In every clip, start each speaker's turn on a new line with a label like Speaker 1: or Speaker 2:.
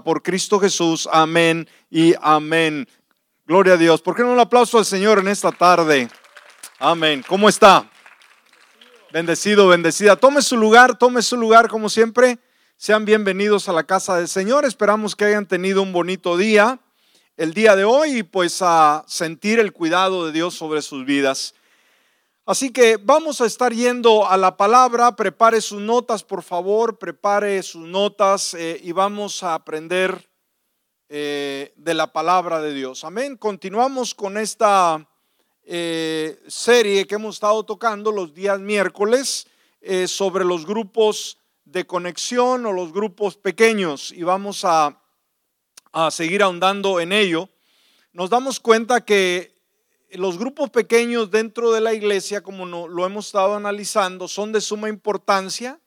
Speaker 1: por Cristo Jesús. Amén y amén. Gloria a Dios. ¿Por qué no un aplauso al Señor en esta tarde? Amén. ¿Cómo está? Bendecido, bendecida. Tome su lugar, tome su lugar como siempre. Sean bienvenidos a la casa del Señor. Esperamos que hayan tenido un bonito día el día de hoy y pues a sentir el cuidado de Dios sobre sus vidas. Así que vamos a estar yendo a la palabra. Prepare sus notas, por favor, prepare sus notas eh, y vamos a aprender eh, de la palabra de Dios. Amén. Continuamos con esta eh, serie que hemos estado tocando los días miércoles sobre los grupos de conexión o los grupos pequeños y vamos a, a seguir ahondando en ello. Nos damos cuenta que los grupos pequeños dentro de la iglesia, como lo hemos estado analizando, son de suma importancia.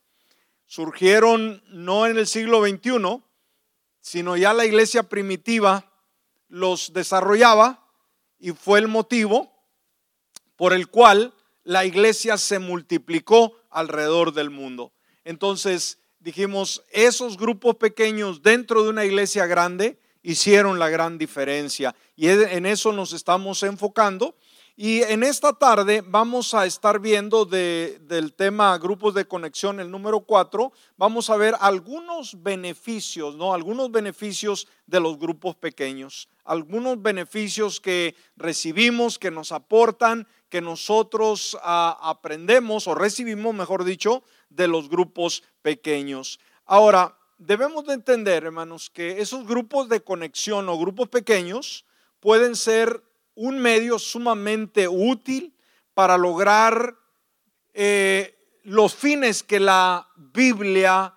Speaker 1: Surgieron no en el siglo XXI, sino ya la iglesia primitiva los desarrollaba y fue el motivo por el cual la iglesia se multiplicó alrededor del mundo. Entonces dijimos, esos grupos pequeños dentro de una iglesia grande hicieron la gran diferencia. Y en eso nos estamos enfocando. Y en esta tarde vamos a estar viendo del tema grupos de conexión, el número 4, vamos a ver algunos beneficios, ¿no? Algunos beneficios de los grupos pequeños, algunos beneficios que recibimos, que nos aportan, que nosotros ah, aprendemos o recibimos, mejor dicho, de los grupos pequeños. Ahora, debemos de entender, hermanos, que esos grupos de conexión o grupos pequeños pueden ser un medio sumamente útil para lograr eh, los fines que la Biblia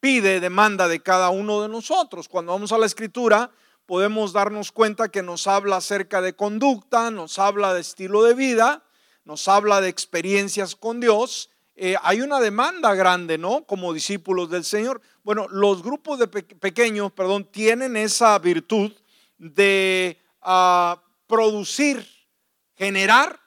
Speaker 1: pide, demanda de cada uno de nosotros. Cuando vamos a la escritura, podemos darnos cuenta que nos habla acerca de conducta, nos habla de estilo de vida, nos habla de experiencias con Dios eh, hay una demanda grande, ¿no? Como discípulos del Señor. Bueno, los grupos de pequeños, perdón, tienen esa virtud de ah, producir, generar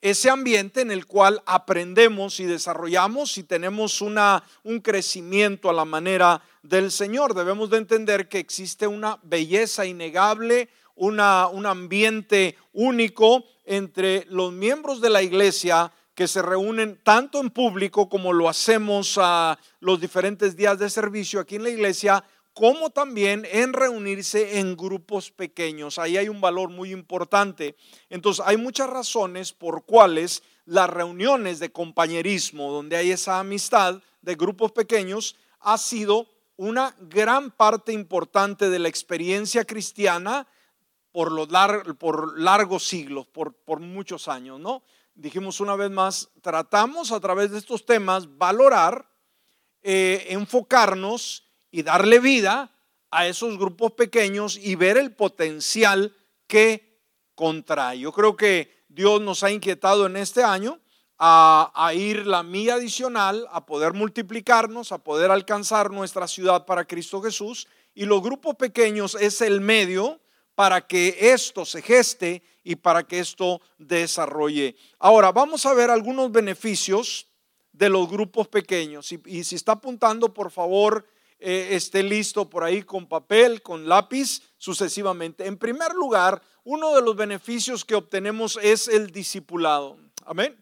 Speaker 1: ese ambiente en el cual aprendemos y desarrollamos y tenemos una, un crecimiento a la manera del Señor. Debemos de entender que existe una belleza innegable, una, un ambiente único entre los miembros de la iglesia que se reúnen tanto en público como lo hacemos a los diferentes días de servicio aquí en la iglesia, como también en reunirse en grupos pequeños. Ahí hay un valor muy importante. Entonces, hay muchas razones por cuales las reuniones de compañerismo, donde hay esa amistad de grupos pequeños, ha sido una gran parte importante de la experiencia cristiana por, los por largos siglos, por, por muchos años, ¿no? Dijimos una vez más, tratamos a través de estos temas valorar, eh, enfocarnos y darle vida a esos grupos pequeños y ver el potencial que contrae. Yo creo que Dios nos ha inquietado en este año a, a, ir la mía adicional, a poder multiplicarnos, a poder alcanzar nuestra ciudad para Cristo Jesús. Y los grupos pequeños es el medio para que esto se geste y para que esto desarrolle. Ahora, vamos a ver algunos beneficios de los grupos pequeños. Y, si está apuntando, por favor, eh, esté listo por ahí con papel, con lápiz, sucesivamente. En primer lugar, uno de los beneficios que obtenemos es el discipulado. Amén.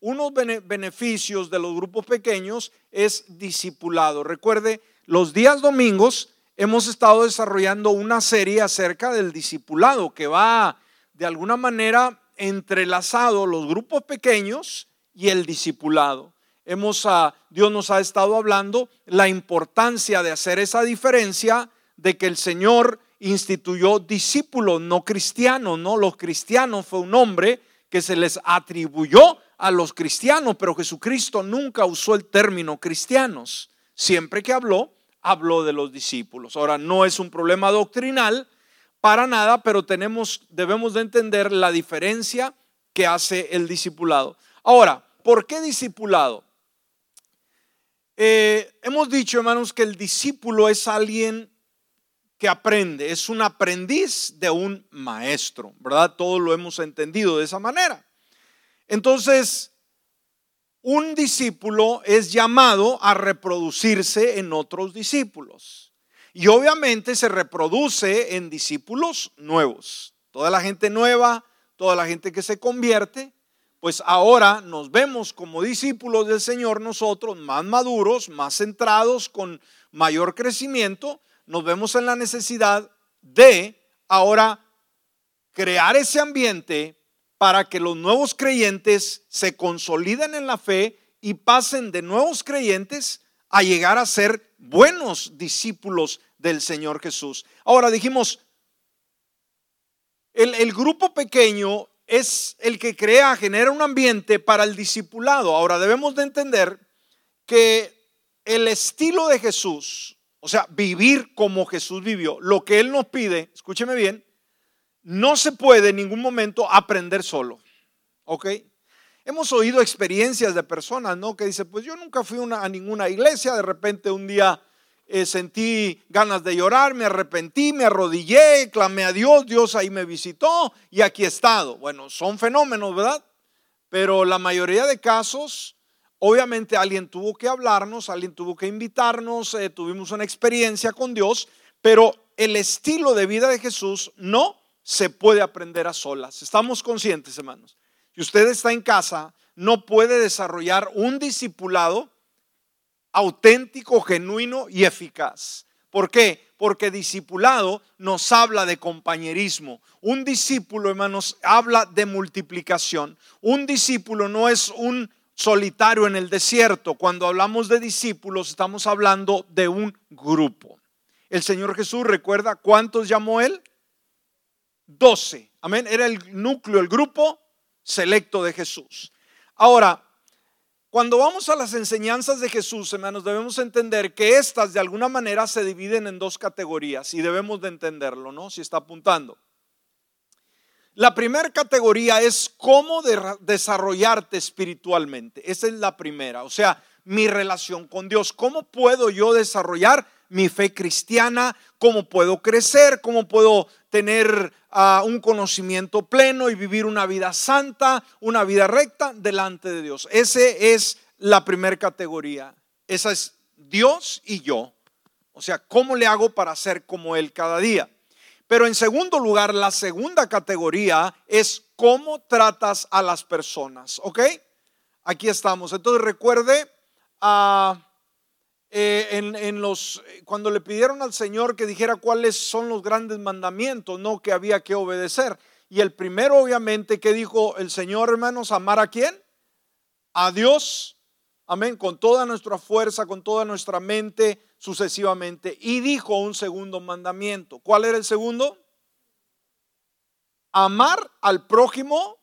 Speaker 1: Unos beneficios de los grupos pequeños es discipulado. Recuerde, los días domingos hemos estado desarrollando una serie acerca del discipulado que va de alguna manera entrelazado los grupos pequeños y el discipulado. Hemos, Dios nos ha estado hablando la importancia de hacer esa diferencia de que el Señor instituyó discípulos no cristianos, no los cristianos fue un nombre que se les atribuyó a los cristianos, pero Jesucristo nunca usó el término cristianos. Siempre que habló, habló de los discípulos. Ahora, no es un problema doctrinal para nada, pero tenemos, debemos de entender la diferencia que hace el discipulado. Ahora, ¿por qué discipulado? Eh, hemos dicho, hermanos, que el discípulo es alguien que aprende, es un aprendiz de un maestro, ¿verdad? Todos lo hemos entendido de esa manera. Entonces, un discípulo es llamado a reproducirse en otros discípulos. Y obviamente se reproduce en discípulos nuevos. Toda la gente nueva, toda la gente que se convierte, pues ahora nos vemos como discípulos del Señor nosotros, más maduros, más centrados, con mayor crecimiento, nos vemos en la necesidad de ahora crear ese ambiente para que los nuevos creyentes se consoliden en la fe y pasen de nuevos creyentes a llegar a ser buenos discípulos del Señor Jesús. Ahora dijimos, el, grupo pequeño es el que crea, genera un ambiente para el discipulado. Ahora debemos de entender que el estilo de Jesús, o sea, vivir como Jesús vivió, lo que Él nos pide, escúcheme bien, no se puede en ningún momento aprender solo. ¿Ok? Hemos oído experiencias de personas, ¿no? Que dicen, pues yo nunca fui a ninguna iglesia, de repente un día eh, sentí ganas de llorar, me arrepentí, me arrodillé, clamé a Dios, Dios ahí me visitó y aquí he estado. Bueno, son fenómenos, ¿verdad? Pero la mayoría de casos, obviamente alguien tuvo que hablarnos, alguien tuvo que invitarnos, eh, tuvimos una experiencia con Dios, pero el estilo de vida de Jesús no se puede aprender a solas. Estamos conscientes, hermanos. Si usted está en casa, no puede desarrollar un discipulado auténtico, genuino y eficaz. ¿Por qué? Porque discipulado nos habla de compañerismo. Un discípulo, hermanos, habla de multiplicación. Un discípulo no es un solitario en el desierto. Cuando hablamos de discípulos, estamos hablando de un grupo. El Señor Jesús, recuerda cuántos llamó él? Doce. Amén. Era el núcleo, el grupo selecto de Jesús. Ahora, cuando vamos a las enseñanzas de Jesús, hermanos, debemos entender que estas de alguna manera se dividen en dos categorías y debemos de entenderlo, ¿no? Si está apuntando. La primera categoría es cómo desarrollarte espiritualmente. Esa es la primera, o sea, mi relación con Dios. ¿Cómo puedo yo desarrollar mi fe cristiana? ¿Cómo puedo crecer? ¿Cómo puedo tener uh, un conocimiento pleno y vivir una vida santa, una vida recta delante de Dios? Esa es la primera categoría. Esa es Dios y yo. O sea, ¿cómo le hago para ser como Él cada día? Pero en segundo lugar, la segunda categoría es cómo tratas a las personas. ¿Ok? Aquí estamos. Entonces recuerde, uh, eh, en, los, cuando le pidieron al Señor que dijera cuáles son los grandes mandamientos, no que había que obedecer. Y el primero, obviamente, que dijo el Señor, hermanos, amar a quién? A Dios. Amén. Con toda nuestra fuerza, con toda nuestra mente, sucesivamente. Y dijo un segundo mandamiento. ¿Cuál era el segundo? Amar al prójimo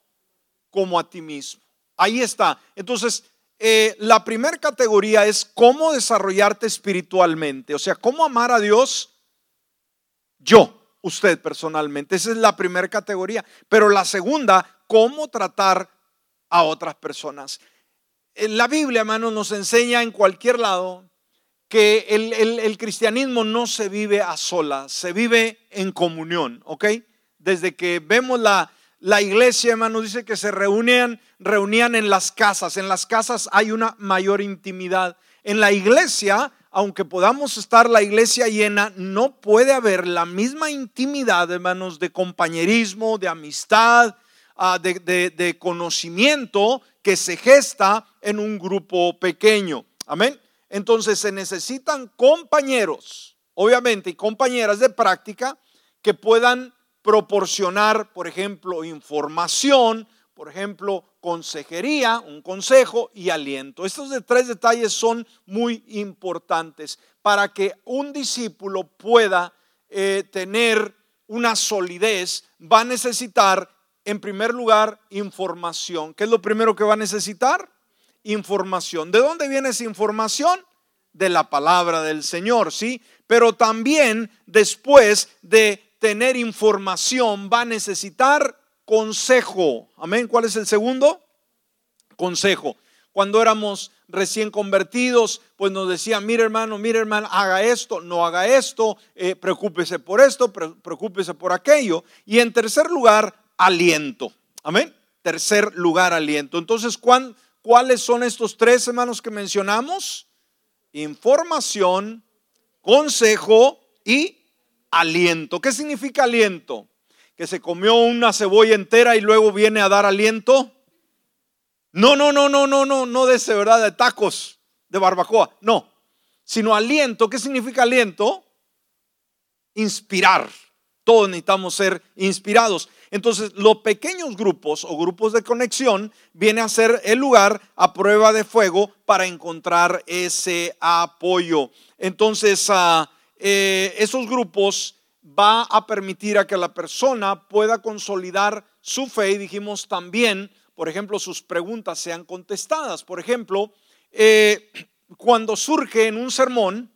Speaker 1: como a ti mismo. Ahí está. Entonces, eh, la primera categoría es cómo desarrollarte espiritualmente, o sea, cómo amar a Dios yo, usted personalmente. Esa es la primera categoría. Pero la segunda, cómo tratar a otras personas. Eh, la Biblia, hermano, nos enseña en cualquier lado que el, el, cristianismo no se vive a solas, se vive en comunión, ¿ok? Desde que vemos la, la iglesia, hermano, dice que se reunían, reunían en las casas. En las casas hay una mayor intimidad. En la iglesia, aunque podamos estar la iglesia llena, no puede haber la misma intimidad, hermanos, de compañerismo, de amistad, ah, de, de conocimiento que se gesta en un grupo pequeño. Amén. Entonces se necesitan compañeros, obviamente, y compañeras de práctica que puedan proporcionar, por ejemplo, información, por ejemplo, consejería, un consejo y aliento. Estos tres detalles son muy importantes para que un discípulo pueda eh, tener una solidez. Va a necesitar, en primer lugar, información. ¿Qué es lo primero que va a necesitar? Información. ¿De dónde viene esa información? De la palabra del Señor, ¿sí? Pero también después de tener información, va a necesitar consejo. Amén. ¿Cuál es el segundo? Consejo. Cuando éramos recién convertidos, pues nos decían, mire hermano, mire hermano, haga esto, no haga esto, eh, preocúpese por esto, preocúpese por aquello. Y en tercer lugar, aliento. Amén. Tercer lugar, aliento. Entonces, ¿cuáles son estos tres hermanos que mencionamos? Información, consejo y aliento. ¿Qué significa aliento? Que se comió una cebolla entera y luego viene a dar aliento. No, no, no, no, no, no, no de ese, ¿verdad? De tacos, de barbacoa. No, sino aliento. ¿Qué significa aliento? Inspirar. Todos necesitamos ser inspirados. Entonces, los pequeños grupos o grupos de conexión viene a ser el lugar a prueba de fuego para encontrar ese apoyo. Entonces, uh, esos grupos va a permitir a que la persona pueda consolidar su fe y dijimos también, por ejemplo, sus preguntas sean contestadas. Por ejemplo, eh, cuando surge en un sermón,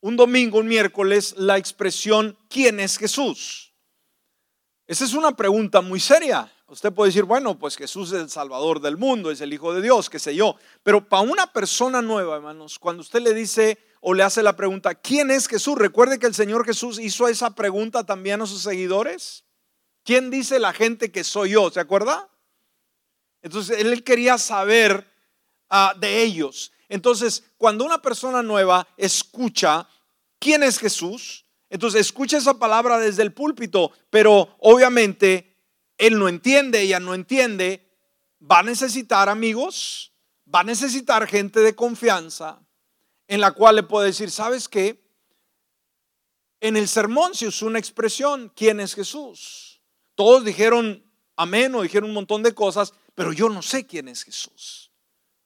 Speaker 1: un domingo, un miércoles, la expresión ¿quién es Jesús? Esa es una pregunta muy seria. Usted puede decir, bueno, pues Jesús es el Salvador del mundo, es el Hijo de Dios, qué sé yo. Pero para una persona nueva, hermanos, cuando usted le dice o le hace la pregunta, ¿quién es Jesús? Recuerde que el Señor Jesús hizo esa pregunta también a sus seguidores. ¿Quién dice la gente que soy yo? ¿Se acuerda? Entonces, él quería saber ah, de ellos. Entonces, cuando una persona nueva escucha quién es Jesús, entonces escucha esa palabra desde el púlpito, pero obviamente él no entiende, ella no entiende, va a necesitar amigos, va a necesitar gente de confianza en la cual le puede decir, ¿sabes qué? En el sermón se usó una expresión, ¿quién es Jesús? Todos dijeron amén o dijeron un montón de cosas, pero yo no sé quién es Jesús.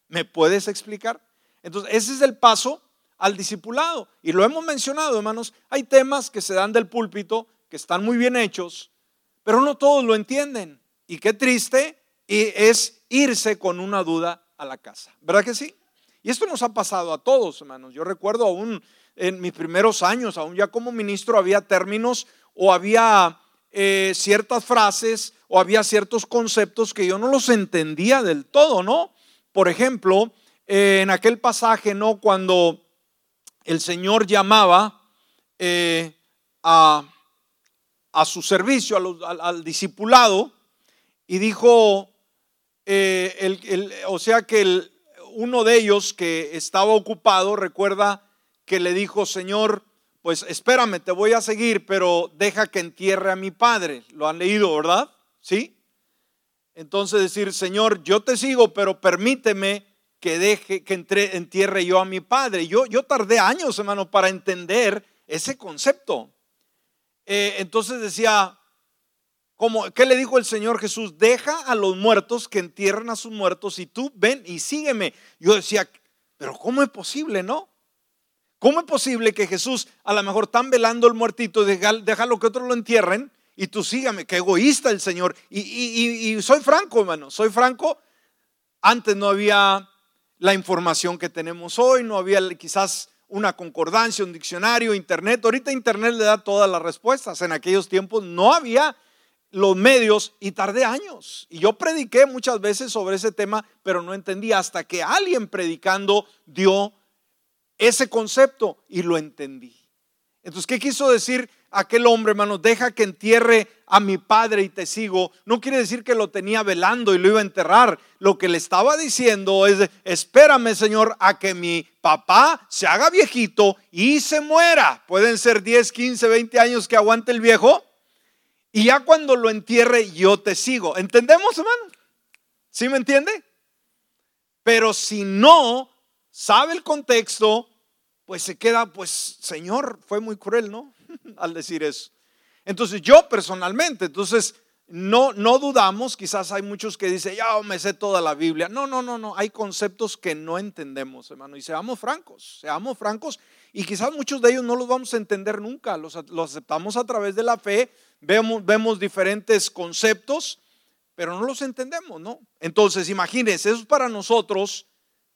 Speaker 1: ¿Me puedes explicar? Entonces, ese es el paso al discipulado. Y lo hemos mencionado, hermanos, hay temas que se dan del púlpito, que están muy bien hechos, pero no todos lo entienden. Y qué triste y es irse con una duda a la casa. ¿Verdad que sí? Y esto nos ha pasado a todos, hermanos. Yo recuerdo aún en mis primeros años, aún ya como ministro, había términos o había eh, ciertas frases o había ciertos conceptos que yo no los entendía del todo, ¿no? Por ejemplo, eh, en aquel pasaje, ¿no? Cuando el Señor llamaba eh, a, su servicio, al, discipulado, y dijo, o sea que uno de ellos que estaba ocupado, recuerda que le dijo, Señor, pues espérame, te voy a seguir, pero deja que entierre a mi padre. Lo han leído, ¿verdad? ¿Sí? Entonces decir, Señor, yo te sigo, pero permíteme que deje, que entre, entierre yo a mi padre. Yo, yo tardé años, hermano, para entender ese concepto. Eh, entonces decía, como, ¿qué le dijo el Señor Jesús? Deja a los muertos que entierren a sus muertos y tú ven y sígueme. Yo decía, pero ¿cómo es posible, no? ¿Cómo es posible que Jesús a lo mejor están velando el muertito, deja, lo que otros lo entierren y tú sígame? Qué egoísta el Señor. Y soy franco, hermano, soy franco. Antes no había la información que tenemos hoy, no había quizás una concordancia, un diccionario, internet. Ahorita internet le da todas las respuestas. En aquellos tiempos no había los medios y tardé años. Y yo prediqué muchas veces sobre ese tema, pero no entendía hasta que alguien predicando dio ese concepto y lo entendí. Entonces, ¿qué quiso decir aquel hombre, hermano? Deja que entierre a mi padre y te sigo. No quiere decir que lo tenía velando y lo iba a enterrar. Lo que le estaba diciendo es, espérame, Señor, a que mi papá se haga viejito y se muera. Pueden ser 10, 15, 20 años que aguante el viejo. Y ya cuando lo entierre, yo te sigo. ¿Entendemos, hermano? ¿Sí me entiende? Pero si no, sabe el contexto, pues se queda, pues Señor, fue muy cruel, ¿no? Al decir eso. Entonces yo personalmente, entonces no, no dudamos, quizás hay muchos que dicen, ya me sé toda la Biblia. No, no, no, no, hay conceptos que no entendemos, hermano. Y seamos francos, seamos francos. Y quizás muchos de ellos no los vamos a entender nunca, los, los aceptamos a través de la fe, vemos, vemos diferentes conceptos, pero no los entendemos, ¿no? Entonces, imagínense, eso es para nosotros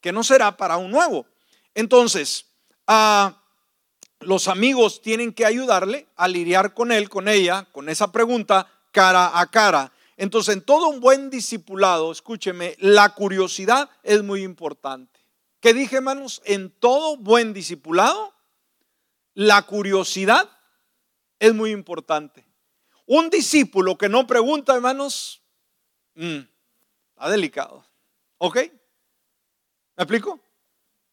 Speaker 1: que no será para un nuevo. Entonces, ah, los amigos tienen que ayudarle a lidiar con él, con ella, con esa pregunta cara a cara. Entonces, en todo un buen discipulado, escúcheme, la curiosidad es muy importante. ¿Qué dije, hermanos? En todo buen discipulado, la curiosidad es muy importante. Un discípulo que no pregunta, hermanos, mm, está delicado. ¿Ok? ¿Me explico?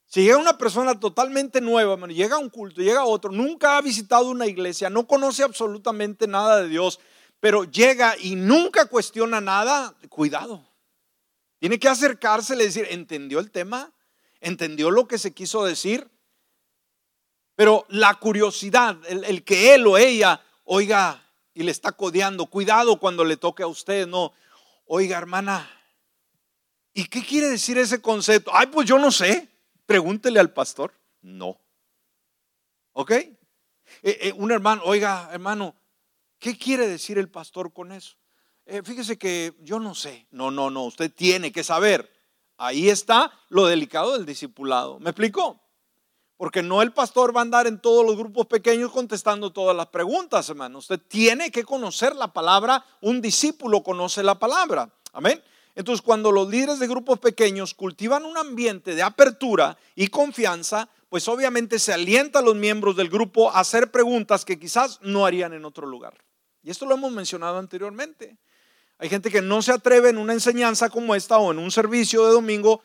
Speaker 1: Si llega una persona totalmente nueva, llega a un culto, llega a otro, nunca ha visitado una iglesia, no conoce absolutamente nada de Dios, pero llega y nunca cuestiona nada, cuidado. Tiene que acercarse y decir, ¿entendió el tema? ¿Entendió lo que se quiso decir? Pero la curiosidad, el, el que él o ella oiga y le está codeando, cuidado cuando le toque a usted, no. Oiga, hermana, ¿y qué quiere decir ese concepto? Ay, pues yo no sé. Pregúntele al pastor. No. ¿Ok? Eh, eh, un hermano, oiga, hermano, ¿qué quiere decir el pastor con eso? Eh, fíjese que yo no sé. No, no, no, usted tiene que saber. Ahí está lo delicado del discipulado. ¿Me explicó? Porque no el pastor va a andar en todos los grupos pequeños contestando todas las preguntas, hermano. Usted tiene que conocer la palabra. Un discípulo conoce la palabra. Amén. Entonces, cuando los líderes de grupos pequeños cultivan un ambiente de apertura y confianza, pues obviamente se alienta a los miembros del grupo a hacer preguntas que quizás no harían en otro lugar. Y esto lo hemos mencionado anteriormente. Hay gente que no se atreve en una enseñanza como esta o en un servicio de domingo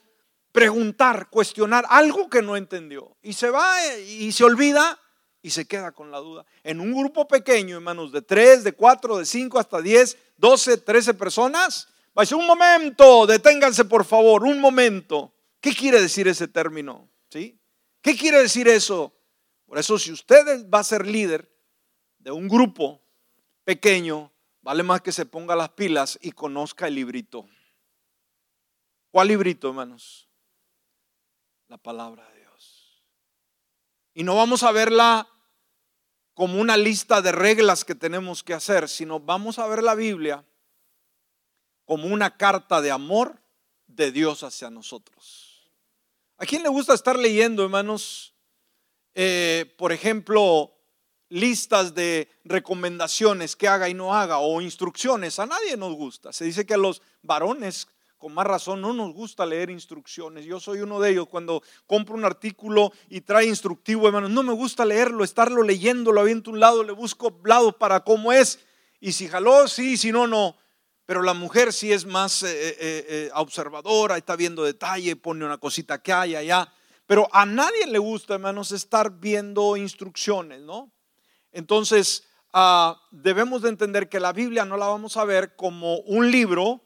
Speaker 1: preguntar, cuestionar algo que no entendió. Y se va y se olvida y se queda con la duda. En un grupo pequeño, hermanos, de 3, de 4, de 5 hasta 10, 12, 13 personas, Va a decir, un momento, deténganse por favor, un momento. ¿Qué quiere decir ese término? ¿Sí? ¿Qué quiere decir eso? Por eso, si usted va a ser líder de un grupo pequeño, vale más que se ponga las pilas y conozca el librito. ¿Cuál librito, hermanos? La palabra de Dios. Y no vamos a verla como una lista de reglas que tenemos que hacer, sino vamos a ver la Biblia como una carta de amor de Dios hacia nosotros. ¿A quién le gusta estar leyendo, hermanos? Eh, por ejemplo, listas de recomendaciones que haga y no haga o instrucciones. A nadie nos gusta. Se dice que a los varones, con más razón, no nos gusta leer instrucciones. Yo soy uno de ellos. Cuando compro un artículo y trae instructivo, hermanos, no me gusta leerlo, estarlo leyendo, lo aviento un lado, le busco lado para cómo es. Y si jaló, sí, si no, no. Pero la mujer sí es más eh, eh, eh, observadora, está viendo detalle, pone una cosita que hay allá. Pero a nadie le gusta, hermanos, estar viendo instrucciones, ¿no? Entonces, ah, debemos de entender que la Biblia no la vamos a ver como un libro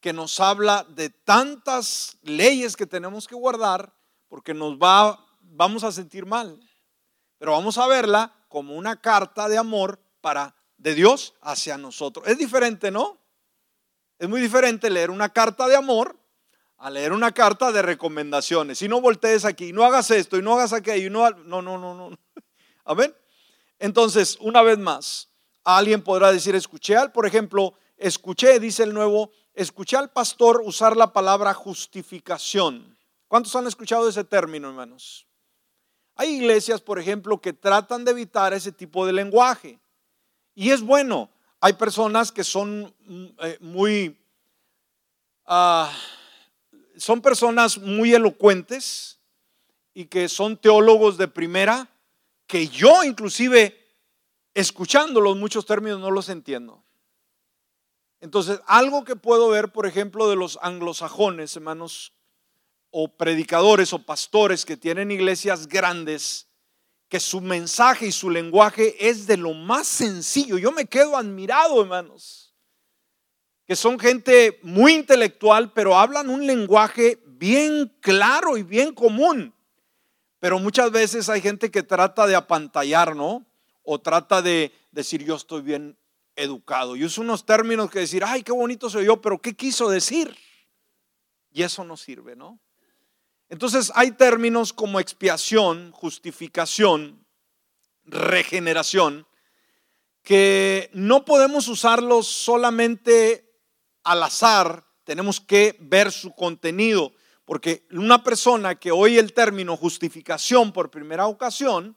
Speaker 1: que nos habla de tantas leyes que tenemos que guardar porque nos va, vamos a sentir mal. Pero vamos a verla como una carta de amor para de Dios hacia nosotros. Es diferente, ¿no? Es muy diferente leer una carta de amor a leer una carta de recomendaciones. Si no voltees aquí, no hagas esto y no hagas aquello, y no, no, no, no, no. Amén. Entonces, una vez más, alguien podrá decir, escuché al, por ejemplo, escuché, dice el nuevo, escuché al pastor usar la palabra justificación. ¿Cuántos han escuchado ese término, hermanos? Hay iglesias, por ejemplo, que tratan de evitar ese tipo de lenguaje. Y es bueno, hay personas que son mm, eh, muy, ah, son personas muy elocuentes y que son teólogos de primera, que yo inclusive escuchándolos muchos términos no los entiendo. Entonces, algo que puedo ver, por ejemplo, de los anglosajones, hermanos, o predicadores o pastores que tienen iglesias grandes, que su mensaje y su lenguaje es de lo más sencillo. Yo me quedo admirado, hermanos, que son gente muy intelectual, pero hablan un lenguaje bien claro y bien común. Pero muchas veces hay gente que trata de apantallar, ¿no? O trata de decir, yo estoy bien educado. Y usa unos términos que decir, ay, qué bonito soy yo, pero ¿qué quiso decir? Y eso no sirve, ¿no? Entonces hay términos como expiación, justificación, regeneración, que no podemos usarlos solamente al azar, tenemos que ver su contenido, porque una persona que oye el término justificación por primera ocasión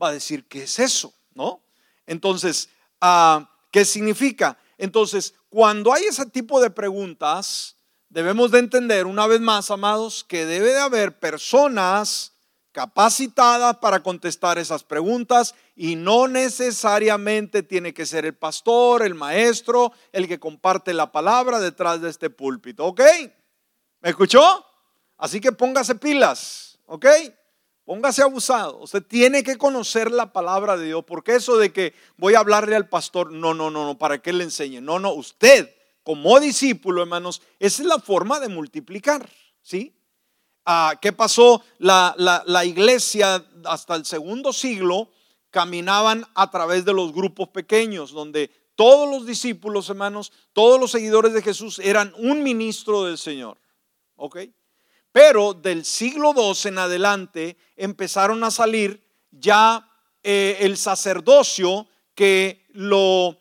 Speaker 1: va a decir, ¿qué es eso? ¿No? Entonces, ah, ¿qué significa? Entonces, cuando hay ese tipo de preguntas, debemos de entender una vez más, amados, que debe de haber personas capacitadas para contestar esas preguntas y no necesariamente tiene que ser el pastor, el maestro, el que comparte la palabra detrás de este púlpito, ¿ok? ¿Me escuchó? Así que póngase pilas, ¿ok? Póngase abusado. Usted tiene que conocer la palabra de Dios, porque eso de que voy a hablarle al pastor, no, no, no, no, para que le enseñe. No, no, usted como discípulo, hermanos, esa es la forma de multiplicar, ¿sí? Ah, ¿Qué pasó? La, la iglesia hasta el segundo siglo caminaban a través de los grupos pequeños, donde todos los discípulos, hermanos, todos los seguidores de Jesús eran un ministro del Señor. ¿Ok? Pero del siglo II en adelante empezaron a salir ya eh, el sacerdocio que lo,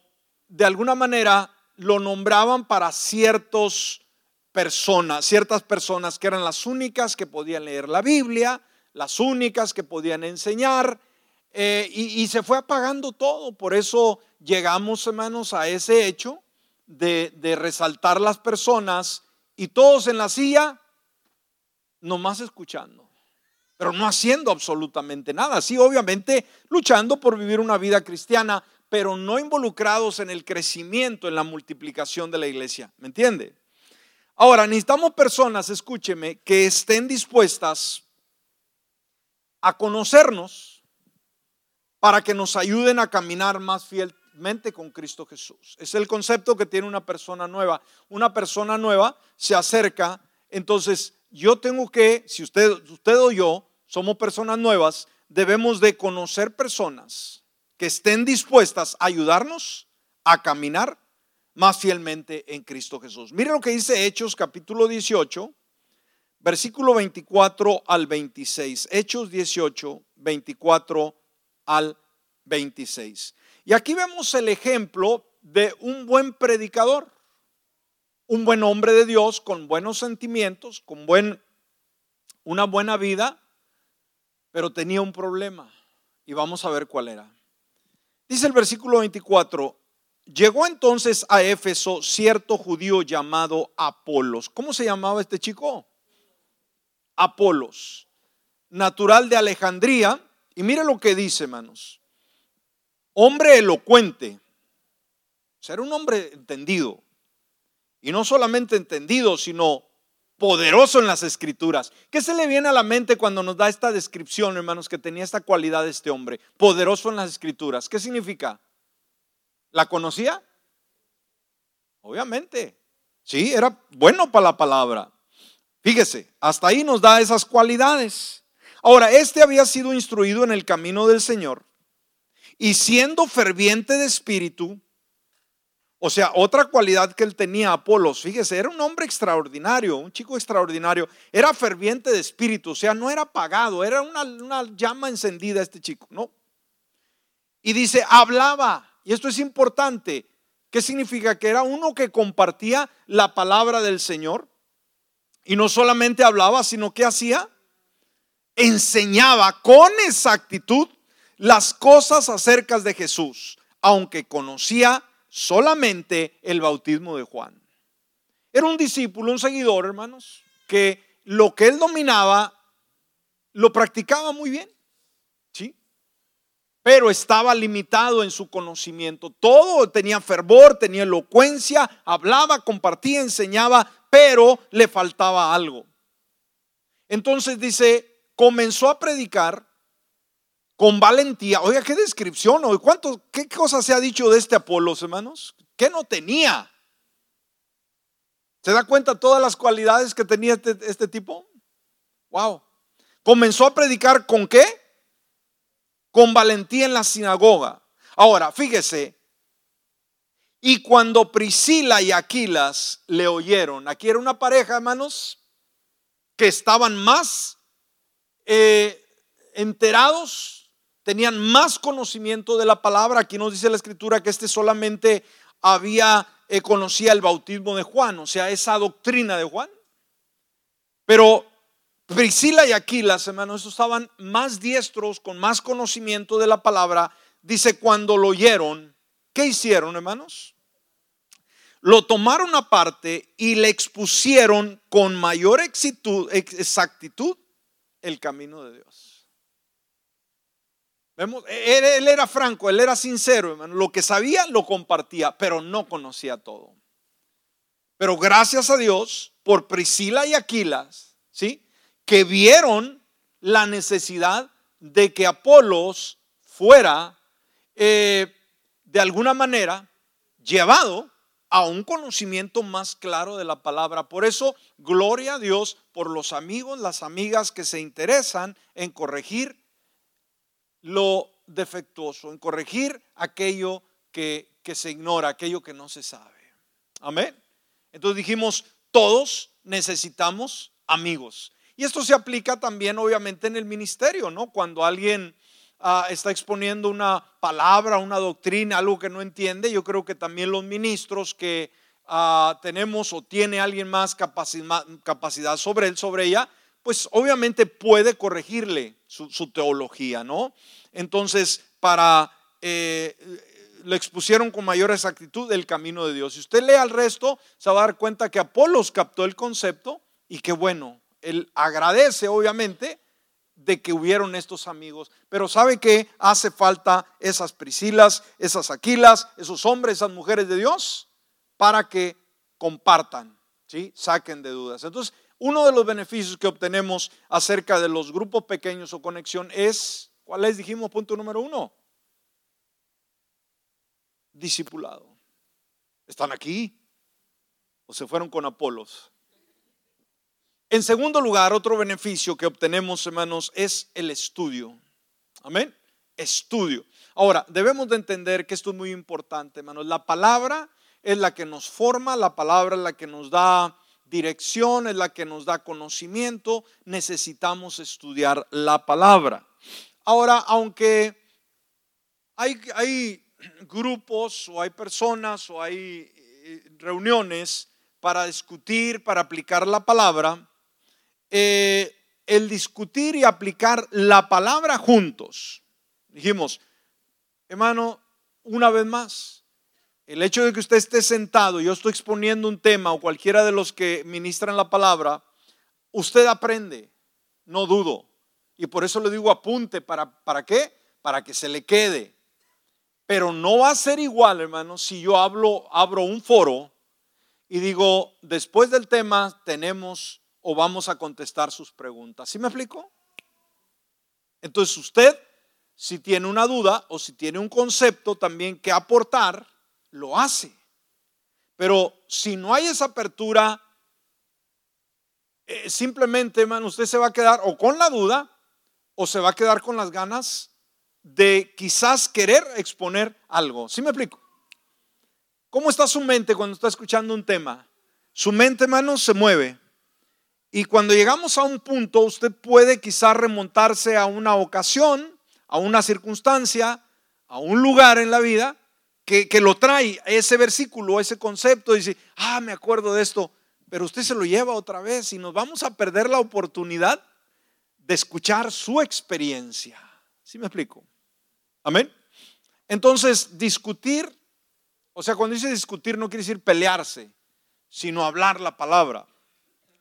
Speaker 1: de alguna manera, lo nombraban para ciertas personas, ciertas personas que eran las únicas que podían leer la Biblia, las únicas que podían enseñar, eh, y, se fue apagando todo. Por eso llegamos, hermanos, a ese hecho de, de resaltar las personas y todos en la silla, nomás escuchando, pero no haciendo absolutamente nada. Sí, obviamente luchando por vivir una vida cristiana, pero no involucrados en el crecimiento, en la multiplicación de la iglesia. ¿Me entiende? Ahora, necesitamos personas, escúcheme, que estén dispuestas a conocernos para que nos ayuden a caminar más fielmente con Cristo Jesús. Es el concepto que tiene una persona nueva. Una persona nueva se acerca, entonces yo tengo que, si usted, usted o yo somos personas nuevas, debemos de conocer personas que estén dispuestas a ayudarnos a caminar más fielmente en Cristo Jesús. Mire lo que dice Hechos capítulo 18, versículo 24 al 26. Hechos 18, 24 al 26. Y aquí vemos el ejemplo de un buen predicador, un buen hombre de Dios con buenos sentimientos, con buen, una buena vida, pero tenía un problema. Y vamos a ver cuál era. Dice el versículo 24, llegó entonces a Éfeso cierto judío llamado Apolos. ¿Cómo se llamaba este chico? Apolos, natural de Alejandría y mire lo que dice, hermanos. Hombre elocuente. Ser un hombre entendido. Y no solamente entendido, sino poderoso en las escrituras. ¿Qué se le viene a la mente cuando nos da esta descripción, hermanos, que tenía esta cualidad este hombre? Poderoso en las escrituras. ¿Qué significa? ¿La conocía? Obviamente. Sí, era bueno para la palabra. Fíjese, hasta ahí nos da esas cualidades. Ahora, este había sido instruido en el camino del Señor y siendo ferviente de espíritu, o sea, otra cualidad que él tenía, Apolos, fíjese, era un hombre extraordinario, un chico extraordinario, era ferviente de espíritu, o sea, no era apagado, era una, llama encendida este chico, ¿no? Y dice, hablaba, y esto es importante, ¿qué significa? Que era uno que compartía la palabra del Señor, y no solamente hablaba, sino que hacía, enseñaba con exactitud las cosas acerca de Jesús, aunque conocía solamente el bautismo de Juan. Era un discípulo, un seguidor, hermanos, que lo que él dominaba lo practicaba muy bien, ¿sí? Pero estaba limitado en su conocimiento. Todo tenía fervor, tenía elocuencia, hablaba, compartía, enseñaba, pero le faltaba algo. Entonces dice, comenzó a predicar con valentía. Oiga, qué descripción, hoy cuánto, qué cosas se ha dicho de este Apolos, hermanos. ¿Qué no tenía? ¿Se da cuenta todas las cualidades que tenía este, este tipo? Wow. Comenzó a predicar con qué? Con valentía en la sinagoga. Ahora, fíjese, y cuando Priscila y Aquilas le oyeron, aquí era una pareja, hermanos, que estaban más eh, enterados, tenían más conocimiento de la palabra. Aquí nos dice la escritura que este solamente había, eh, conocía el bautismo de Juan, o sea, esa doctrina de Juan. Pero Priscila y Aquilas, hermanos, estaban más diestros, con más conocimiento de la palabra. Dice, cuando lo oyeron, ¿qué hicieron, hermanos? Lo tomaron aparte y le expusieron con mayor exactitud el camino de Dios. Vemos, él, era franco, él era sincero, hermano. Lo que sabía lo compartía, pero no conocía todo. Pero gracias a Dios por Priscila y Aquilas, ¿sí? Que vieron la necesidad de que Apolos fuera eh, de alguna manera llevado a un conocimiento más claro de la palabra. Por eso, gloria a Dios por los amigos, las amigas que se interesan en corregir lo defectuoso, en corregir aquello que, que se ignora, aquello que no se sabe. Amén. Entonces dijimos, todos necesitamos amigos. Y esto se aplica también obviamente en el ministerio, ¿no? Cuando alguien ah, está exponiendo una palabra, una doctrina, algo que no entiende, yo creo que también los ministros que ah, tenemos o tiene alguien más capacidad, sobre él, sobre ella, pues obviamente puede corregirle su, teología, ¿no? Entonces, para... Eh, le expusieron con mayor exactitud el camino de Dios. Si usted lee al resto, se va a dar cuenta que Apolos captó el concepto y que bueno, él agradece obviamente de que hubieron estos amigos, pero sabe que hace falta esas Priscilas, esas Aquilas, esos hombres, esas mujeres de Dios, para que compartan, ¿sí? saquen de dudas. Entonces, uno de los beneficios que obtenemos acerca de los grupos pequeños o conexión es, ¿cuál es? Dijimos punto número uno, discipulado. ¿Están aquí? ¿O se fueron con Apolos? En segundo lugar, otro beneficio que obtenemos, hermanos, es el estudio. Amén. Estudio. Ahora, debemos de entender que esto es muy importante, hermanos. La palabra es la que nos forma, la palabra es la que nos da dirección, es la que nos da conocimiento. Necesitamos estudiar la palabra. Ahora, aunque hay, hay grupos o hay personas o hay eh, reuniones para discutir, para aplicar la palabra, eh, el discutir y aplicar la palabra juntos. Dijimos, hermano, una vez más, el hecho de que usted esté sentado, yo estoy exponiendo un tema o cualquiera de los que ministran la palabra, usted aprende, no dudo. Y por eso le digo apunte, ¿para, para qué? Para que se le quede. Pero no va a ser igual, hermano, si yo hablo, abro un foro y digo, después del tema tenemos o vamos a contestar sus preguntas. ¿Sí me explico? Entonces usted, si tiene una duda o si tiene un concepto también que aportar, lo hace. Pero si no hay esa apertura, eh, simplemente, hermano, usted se va a quedar o con la duda o se va a quedar con las ganas de quizás querer exponer algo. ¿Sí me explico? ¿Cómo está su mente cuando está escuchando un tema? Su mente, hermano, se mueve. Y cuando llegamos a un punto, usted puede quizás remontarse a una ocasión, a una circunstancia, a un lugar en la vida que, que lo trae ese versículo, ese concepto, dice, ah, me acuerdo de esto, pero usted se lo lleva otra vez y nos vamos a perder la oportunidad de escuchar su experiencia. ¿Sí me explico? Amén. Entonces, discutir, o sea, cuando dice discutir no quiere decir pelearse, sino hablar la palabra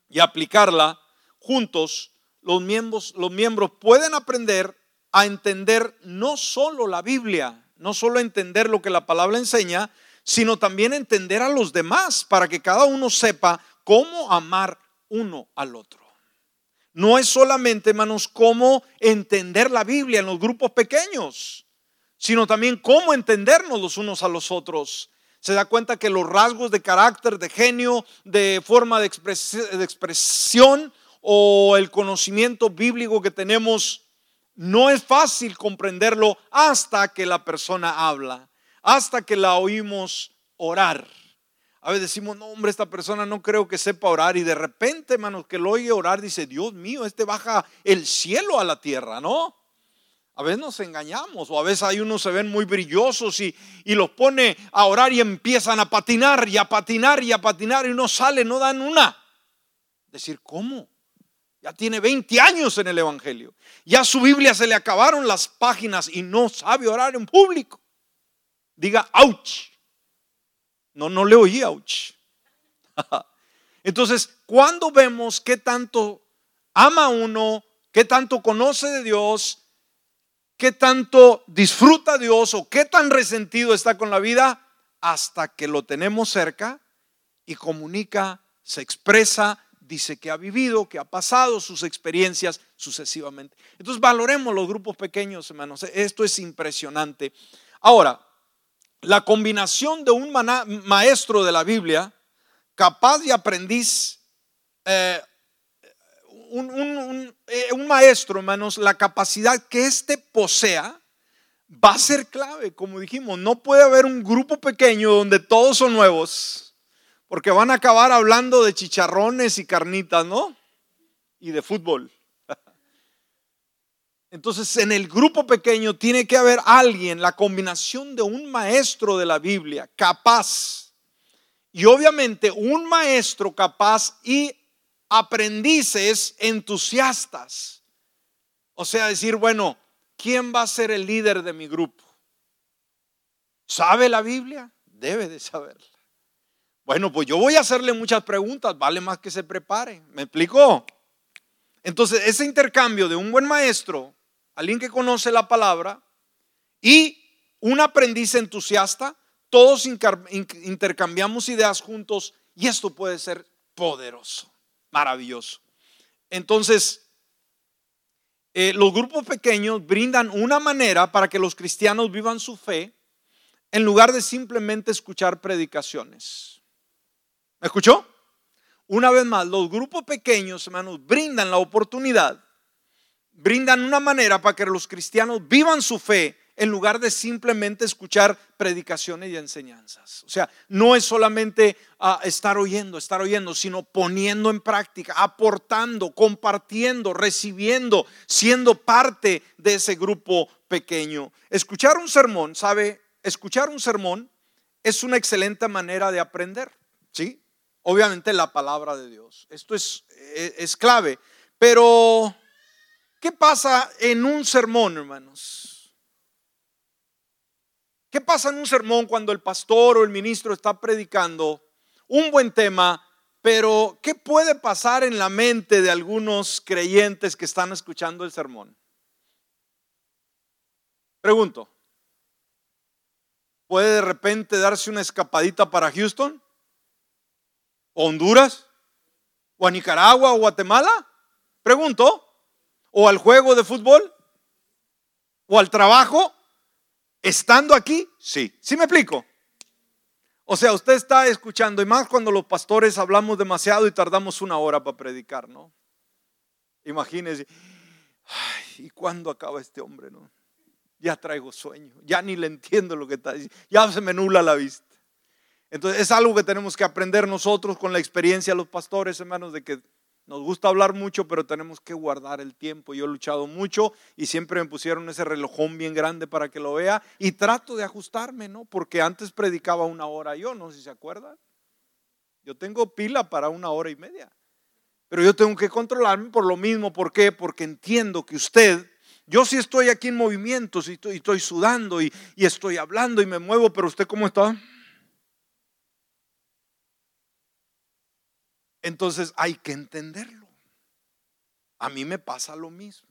Speaker 1: y aplicarla juntos. Los miembros, los miembros pueden aprender a entender no solo la Biblia, no solo entender lo que la palabra enseña, sino también entender a los demás para que cada uno sepa cómo amar uno al otro. No es solamente, hermanos, cómo entender la Biblia en los grupos pequeños sino también cómo entendernos los unos a los otros. Se da cuenta que los rasgos de carácter, de genio, de forma de, expresión o el conocimiento bíblico que tenemos, no es fácil comprenderlo hasta que la persona habla, hasta que la oímos orar. A veces decimos, no, hombre, esta persona no creo que sepa orar. Y de repente, hermanos, que lo oye orar, dice, Dios mío, este baja el cielo a la tierra, ¿no? A veces nos engañamos o a veces hay unos se ven muy brillosos y, y, los pone a orar y empiezan a patinar y a patinar y a patinar y no salen, no dan una. Decir, ¿cómo? Ya tiene 20 años en el Evangelio. Ya su Biblia se le acabaron las páginas y no sabe orar en público. Diga, ouch. No, no le oí ouch. Entonces, cuando vemos qué tanto ama uno, qué tanto conoce de Dios, qué tanto disfruta Dios o qué tan resentido está con la vida hasta que lo tenemos cerca y comunica, se expresa, dice que ha vivido, que ha pasado sus experiencias sucesivamente. Entonces valoremos los grupos pequeños, hermanos. Esto es impresionante. Ahora, la combinación de un maestro de la Biblia, capaz y aprendiz, eh, eh, un, maestro, hermanos, la capacidad que éste posea, va a ser clave, como dijimos. No puede haber un grupo pequeño donde todos son nuevos, porque van a acabar hablando de chicharrones y carnitas, ¿no? Y de fútbol. Entonces, en el grupo pequeño tiene que haber alguien, la combinación de un maestro de la Biblia capaz y obviamente un maestro capaz y aprendices entusiastas. O sea, decir, bueno, ¿quién va a ser el líder de mi grupo? ¿Sabe la Biblia? Debe de saberla. Bueno, pues yo voy a hacerle muchas preguntas, vale más que se prepare. ¿Me explicó? Entonces, ese intercambio de un buen maestro, alguien que conoce la palabra, y un aprendiz entusiasta, todos intercambiamos ideas juntos y esto puede ser poderoso, maravilloso. Entonces, eh, los grupos pequeños brindan una manera para que los cristianos vivan su fe en lugar de simplemente escuchar predicaciones. ¿Me escuchó? Una vez más, los grupos pequeños, hermanos, brindan la oportunidad, brindan una manera para que los cristianos vivan su fe en lugar de simplemente escuchar predicaciones y enseñanzas. O sea, no es solamente ah, estar oyendo, estar oyendo, sino poniendo en práctica, aportando, compartiendo, recibiendo, siendo parte de ese grupo pequeño. Escuchar un sermón, ¿sabe? Escuchar un sermón es una excelente manera de aprender, ¿sí? Obviamente la palabra de Dios. Esto es, e, es clave. Pero, ¿qué pasa en un sermón, hermanos? ¿Qué pasa en un sermón cuando el pastor o el ministro está predicando un buen tema, pero qué puede pasar en la mente de algunos creyentes que están escuchando el sermón? Pregunto, ¿puede de repente darse una escapadita para Houston? ¿O Honduras? ¿O a Nicaragua o Guatemala? Pregunto, ¿o al juego de fútbol? ¿O al trabajo? Estando aquí, sí. ¿Sí me explico? O sea, usted está escuchando, y más cuando los pastores hablamos demasiado y tardamos una hora para predicar, ¿no? Imagínese, ¿y cuándo acaba este hombre, no? Ya traigo sueño, ya ni le entiendo lo que está diciendo, ya se me nula la vista. Entonces, es algo que tenemos que aprender nosotros con la experiencia de los pastores, hermanos, de que nos gusta hablar mucho, pero tenemos que guardar el tiempo. Yo he luchado mucho y siempre me pusieron ese relojón bien grande para que lo vea y trato de ajustarme, ¿no? Porque antes predicaba una hora yo, no sé si se acuerdan. Yo tengo pila para una hora y media. Pero yo tengo que controlarme por lo mismo. ¿Por qué? Porque entiendo que usted, yo sí estoy aquí en movimiento, y estoy, estoy, sudando y, y estoy hablando y me muevo, pero usted cómo está? Entonces hay que entenderlo. A mí me pasa lo mismo.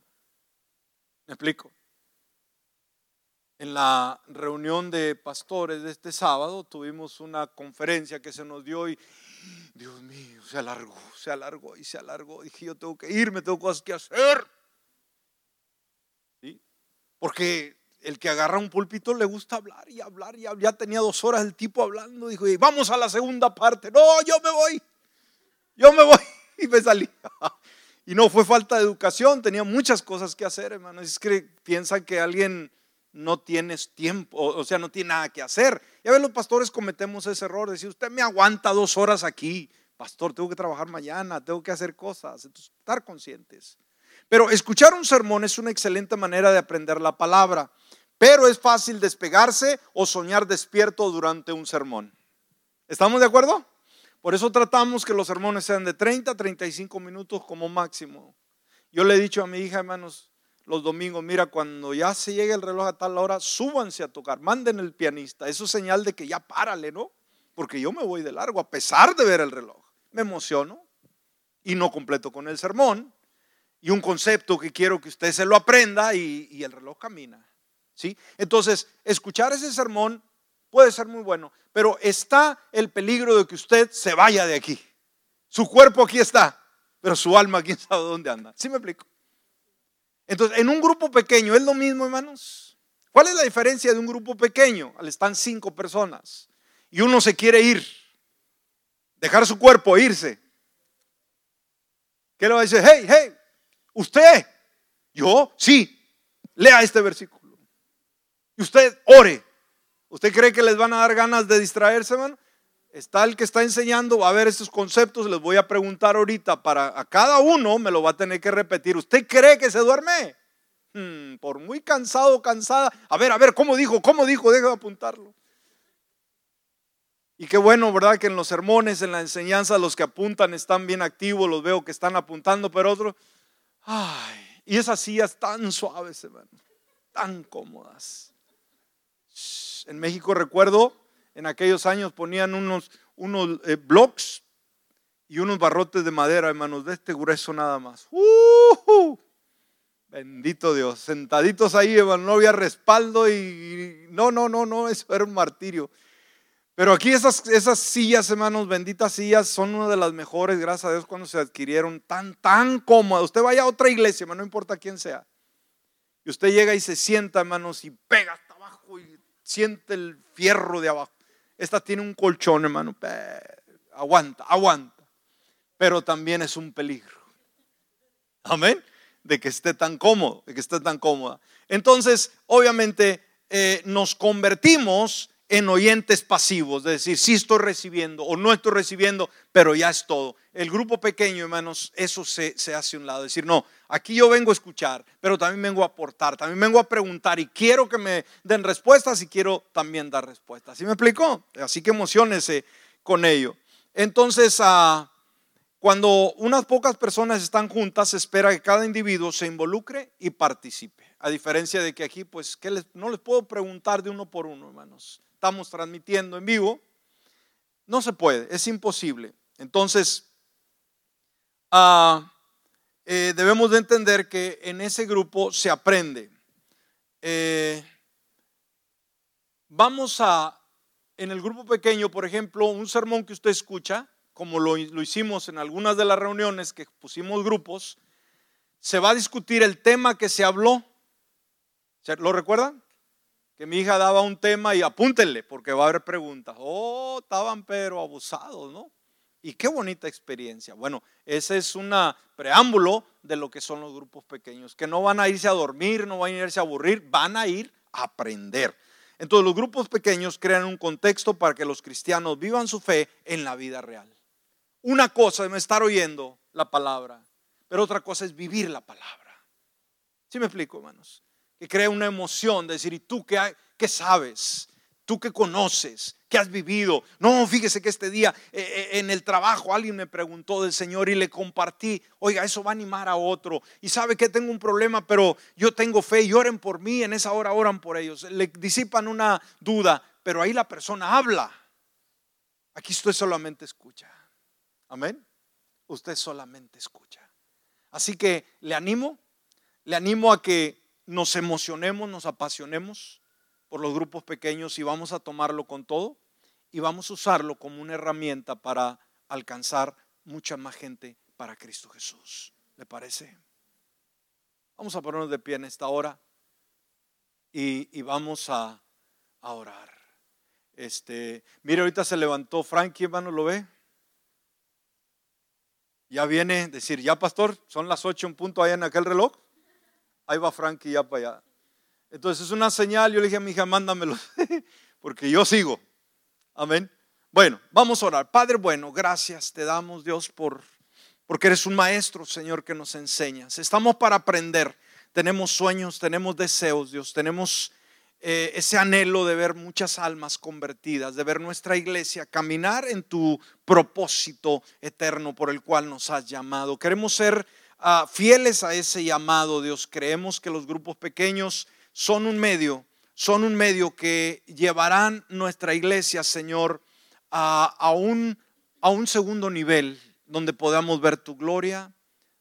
Speaker 1: ¿Me explico? En la reunión de pastores de este sábado tuvimos una conferencia que se nos dio y, Dios mío, se alargó, se alargó y se alargó. Dije, yo tengo que irme, tengo cosas que hacer. ¿Sí? Porque el que agarra un púlpito le gusta hablar y hablar y ya tenía dos horas el tipo hablando. Dijo, vamos a la segunda parte. No, yo me voy yo me voy y me salí. Y no fue falta de educación, tenía muchas cosas que hacer, hermano. Es que piensan que alguien no tienes tiempo, o sea, no tiene nada que hacer. Ya ven, los pastores cometemos ese error, decir, usted me aguanta dos horas aquí, pastor, tengo que trabajar mañana, tengo que hacer cosas, entonces, estar conscientes. Pero escuchar un sermón es una excelente manera de aprender la palabra, pero es fácil despegarse o soñar despierto durante un sermón. ¿Estamos de acuerdo? Por eso tratamos que los sermones sean de 30 a 35 minutos como máximo. Yo le he dicho a mi hija, hermanos, los domingos, mira, cuando ya se llegue el reloj a tal hora, súbanse a tocar, manden el pianista. Eso es señal de que ya párale, ¿no? Porque yo me voy de largo a pesar de ver el reloj. Me emociono y no completo con el sermón. Y un concepto que quiero que usted se lo aprenda y, y el reloj camina. ¿Sí? Entonces, escuchar ese sermón puede ser muy bueno, pero está el peligro de que usted se vaya de aquí. Su cuerpo aquí está, pero su alma quién sabe dónde anda. ¿Sí me explico? Entonces, en un grupo pequeño, ¿es lo mismo, hermanos? ¿Cuál es la diferencia de un grupo pequeño? Están cinco personas y uno se quiere ir, dejar su cuerpo, irse. ¿Qué le va a decir? Hey, hey, usted, yo, sí, lea este versículo. Y usted ore. ¿Usted cree que les van a dar ganas de distraerse, hermano? Está el que está enseñando, a ver estos conceptos, les voy a preguntar ahorita, para a cada uno me lo va a tener que repetir. ¿Usted cree que se duerme? Hmm, por muy cansado, cansada. A ver, a ver, ¿cómo dijo? ¿Cómo dijo? Deja de apuntarlo. Y qué bueno, ¿verdad? Que en los sermones, en la enseñanza, los que apuntan están bien activos, los veo que están apuntando, pero otros, ay, y esas sillas tan suaves, hermano, tan cómodas. En México recuerdo, en aquellos años ponían unos, unos eh, blocks y unos barrotes de madera, hermanos, de este grueso nada más. ¡Uh! Bendito Dios, sentaditos ahí, hermano, no había respaldo y no, no, no, no, eso era un martirio. Pero aquí esas, esas sillas, hermanos, benditas sillas, son una de las mejores, gracias a Dios, cuando se adquirieron tan, tan cómodas. Usted vaya a otra iglesia, hermano, no importa quién sea. Y usted llega y se sienta, hermanos, y pega siente el fierro de abajo. Esta tiene un colchón, hermano. Aguanta, aguanta. Pero también es un peligro. Amén. De que esté tan cómodo, de que esté tan cómoda. Entonces, obviamente, eh, nos convertimos en oyentes pasivos, de decir, sí estoy recibiendo o no estoy recibiendo, pero ya es todo. El grupo pequeño, hermanos, eso se, se hace a un lado. Decir, no, aquí yo vengo a escuchar, pero también vengo a aportar, también vengo a preguntar y quiero que me den respuestas y quiero también dar respuestas. ¿Sí me explicó? Así que emocionese con ello. Entonces, ah, cuando unas pocas personas están juntas, se espera que cada individuo se involucre y participe. A diferencia de que aquí, pues, ¿qué les, no les puedo preguntar de uno por uno, hermanos estamos transmitiendo en vivo, no se puede, es imposible. Entonces, ah, eh, debemos de entender que en ese grupo se aprende. Eh, vamos a, en el grupo pequeño, por ejemplo, un sermón que usted escucha, como lo, hicimos en algunas de las reuniones que pusimos grupos, se va a discutir el tema que se habló. ¿Lo recuerdan? que mi hija daba un tema y apúntenle porque va a haber preguntas. Oh, estaban pero abusados, ¿no? Y qué bonita experiencia. Bueno, ese es un preámbulo de lo que son los grupos pequeños, que no van a irse a dormir, no van a irse a aburrir, van a ir a aprender. Entonces los grupos pequeños crean un contexto para que los cristianos vivan su fe en la vida real. Una cosa es estar oyendo la palabra, pero otra cosa es vivir la palabra. ¿Sí me explico, hermanos? que crea una emoción de decir, ¿y tú qué, qué sabes? ¿Tú qué conoces? ¿Qué has vivido? No, fíjese que este día eh, eh, en el trabajo alguien me preguntó del Señor y le compartí, oiga, eso va a animar a otro. Y sabe que tengo un problema, pero yo tengo fe y oren por mí, en esa hora oran por ellos. Le disipan una duda, pero ahí la persona habla. Aquí usted solamente escucha. Amén. Usted solamente escucha. Así que le animo, le animo a que nos emocionemos, nos apasionemos por los grupos pequeños y vamos a tomarlo con todo y vamos a usarlo como una herramienta para alcanzar mucha más gente para Cristo Jesús. ¿Le parece? Vamos a ponernos de pie en esta hora y, vamos a, orar. Este, mire, ahorita se levantó Frankie, hermano, ¿lo ve? Ya viene, decir, ya pastor, son las ocho en punto allá en aquel reloj ahí va Frankie ya para allá. Entonces es una señal, yo le dije a mi hija, mándamelo, porque yo sigo. Amén. Bueno, vamos a orar. Padre bueno, gracias te damos Dios por porque eres un maestro, Señor, que nos enseñas. Estamos para aprender. Tenemos sueños, tenemos deseos, Dios. Tenemos eh, ese anhelo de ver muchas almas convertidas, de ver nuestra iglesia caminar en tu propósito eterno por el cual nos has llamado. Queremos ser fieles a ese llamado, Dios. Creemos que los grupos pequeños son un medio, son un medio que llevarán nuestra iglesia, Señor, a, un, a un segundo nivel, donde podamos ver tu gloria,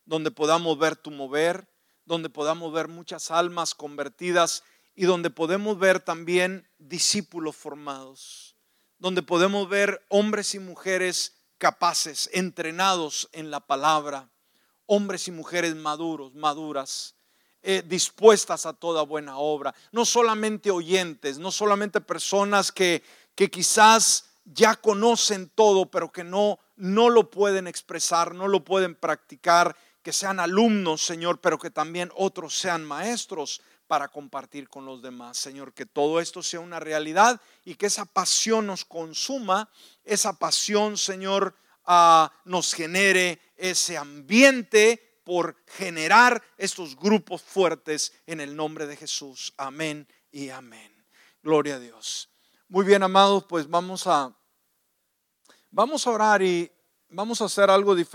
Speaker 1: donde podamos ver tu mover, donde podamos ver muchas almas convertidas y donde podemos ver también discípulos formados, donde podemos ver hombres y mujeres capaces, entrenados en la palabra, hombres y mujeres maduros, maduras, eh, dispuestas a toda buena obra, no solamente oyentes, no solamente personas que, que quizás ya conocen todo, pero que no, no lo pueden expresar, no lo pueden practicar, que sean alumnos, Señor, pero que también otros sean maestros para compartir con los demás. Señor, que todo esto sea una realidad y que esa pasión nos consuma, esa pasión, Señor, ah, nos genere ese ambiente por generar estos grupos fuertes en el nombre de Jesús. Amén y amén. Gloria a Dios. Muy bien, amados, pues vamos a vamos a orar y vamos a hacer algo diferente.